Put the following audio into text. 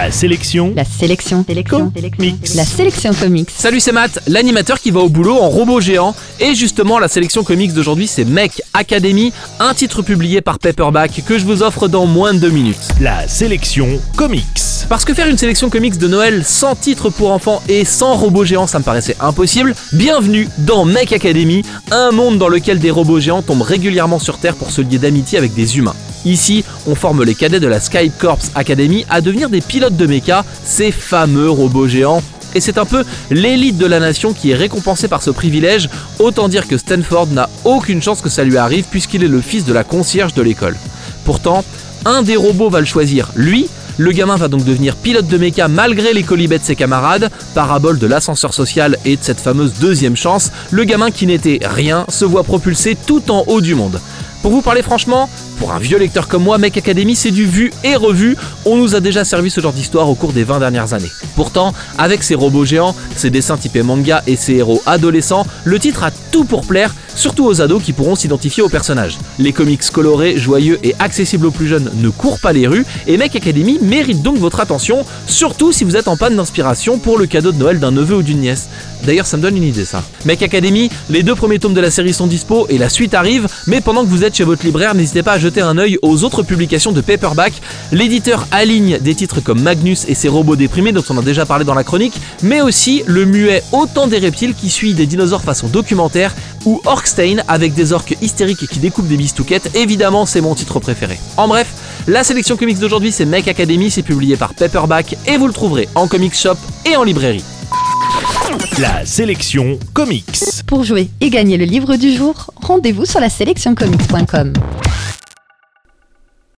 La sélection. La sélection. Sélection. Mix. La sélection comics. Salut, c'est Matt, l'animateur qui va au boulot en robot géant. Et justement, la sélection comics d'aujourd'hui, c'est Mech Academy, un titre publié par Paperback que je vous offre dans moins de deux minutes. La sélection comics. Parce que faire une sélection comics de Noël sans titre pour enfants et sans robots géants, ça me paraissait impossible. Bienvenue dans Mech Academy, un monde dans lequel des robots géants tombent régulièrement sur Terre pour se lier d'amitié avec des humains. Ici, on forme les cadets de la Sky Corps Academy à devenir des pilotes de mecha, ces fameux robots géants. Et c'est un peu l'élite de la nation qui est récompensée par ce privilège, autant dire que Stanford n'a aucune chance que ça lui arrive puisqu'il est le fils de la concierge de l'école. Pourtant, un des robots va le choisir, lui, le gamin va donc devenir pilote de méca malgré les colibets de ses camarades, parabole de l'ascenseur social et de cette fameuse deuxième chance, le gamin qui n'était rien se voit propulsé tout en haut du monde. Pour vous parler franchement, pour un vieux lecteur comme moi, Mech Academy, c'est du vu et revu. On nous a déjà servi ce genre d'histoire au cours des 20 dernières années. Pourtant, avec ses robots géants, ses dessins typés manga et ses héros adolescents, le titre a tout pour plaire, surtout aux ados qui pourront s'identifier aux personnages. Les comics colorés, joyeux et accessibles aux plus jeunes ne courent pas les rues, et Mech Academy mérite donc votre attention, surtout si vous êtes en panne d'inspiration pour le cadeau de Noël d'un neveu ou d'une nièce. D'ailleurs, ça me donne une idée ça. Mech Academy, les deux premiers tomes de la série sont dispo et la suite arrive, mais pendant que vous êtes chez votre libraire, n'hésitez pas à jeter un œil aux autres publications de Paperback. L'éditeur aligne des titres comme Magnus et ses robots déprimés, dont on a déjà parlé dans la chronique, mais aussi le muet Autant des reptiles qui suit des dinosaures façon documentaire, ou Orkstein avec des orques hystériques qui découpent des bistouquettes. Évidemment, c'est mon titre préféré. En bref, la sélection comics d'aujourd'hui, c'est Mech Academy, c'est publié par Paperback et vous le trouverez en comics shop et en librairie. La sélection comics. Pour jouer et gagner le livre du jour, rendez-vous sur la sélectioncomics.com.